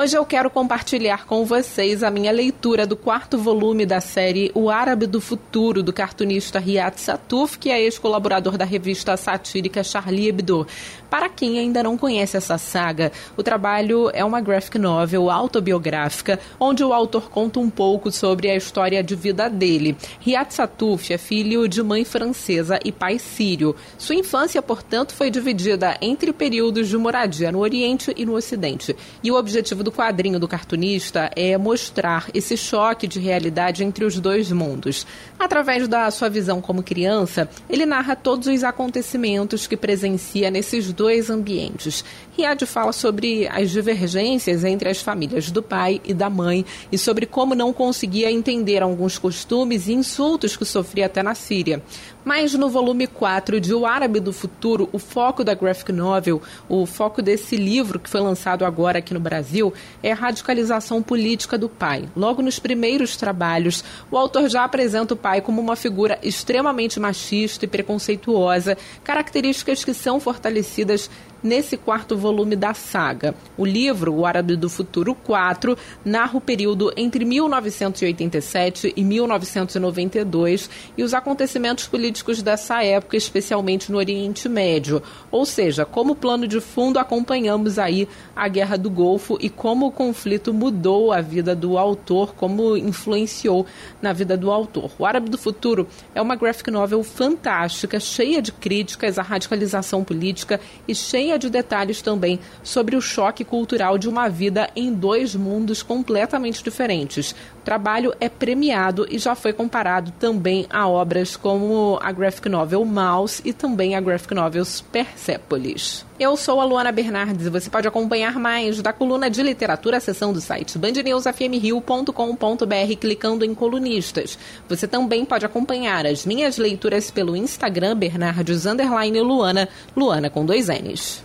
Hoje eu quero compartilhar com vocês a minha leitura do quarto volume da série O Árabe do Futuro, do cartunista Riyad Satuf, que é ex-colaborador da revista satírica Charlie Hebdo. Para quem ainda não conhece essa saga, o trabalho é uma graphic novel autobiográfica, onde o autor conta um pouco sobre a história de vida dele. Riyad Satuf é filho de mãe francesa e pai sírio. Sua infância, portanto, foi dividida entre períodos de moradia no Oriente e no Ocidente. E o objetivo do do quadrinho do cartunista é mostrar esse choque de realidade entre os dois mundos. Através da sua visão como criança, ele narra todos os acontecimentos que presencia nesses dois ambientes. Riad fala sobre as divergências entre as famílias do pai e da mãe e sobre como não conseguia entender alguns costumes e insultos que sofria até na Síria. Mas no volume 4 de O Árabe do Futuro, o foco da graphic novel, o foco desse livro que foi lançado agora aqui no Brasil, é a radicalização política do pai. Logo nos primeiros trabalhos, o autor já apresenta o pai como uma figura extremamente machista e preconceituosa, características que são fortalecidas nesse quarto volume da saga. O livro, O Árabe do Futuro 4, narra o período entre 1987 e 1992 e os acontecimentos políticos dessa época, especialmente no Oriente Médio. Ou seja, como plano de fundo acompanhamos aí a Guerra do Golfo e como o conflito mudou a vida do autor, como influenciou na vida do autor. O Árabe do Futuro é uma graphic novel fantástica, cheia de críticas à radicalização política e cheia de detalhes também sobre o choque cultural de uma vida em dois mundos completamente diferentes. O trabalho é premiado e já foi comparado também a obras como a graphic novel Mouse e também a graphic novel Persepolis. Eu sou a Luana Bernardes e você pode acompanhar mais da coluna de literatura, seção do site bandnewsfmrio.com.br clicando em colunistas. Você também pode acompanhar as minhas leituras pelo Instagram Bernardes Luana, Luana com dois N's.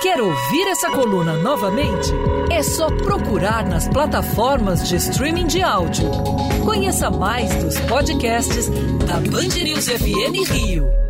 Quer ouvir essa coluna novamente? É só procurar nas plataformas de streaming de áudio. Conheça mais dos podcasts da Band FM Rio.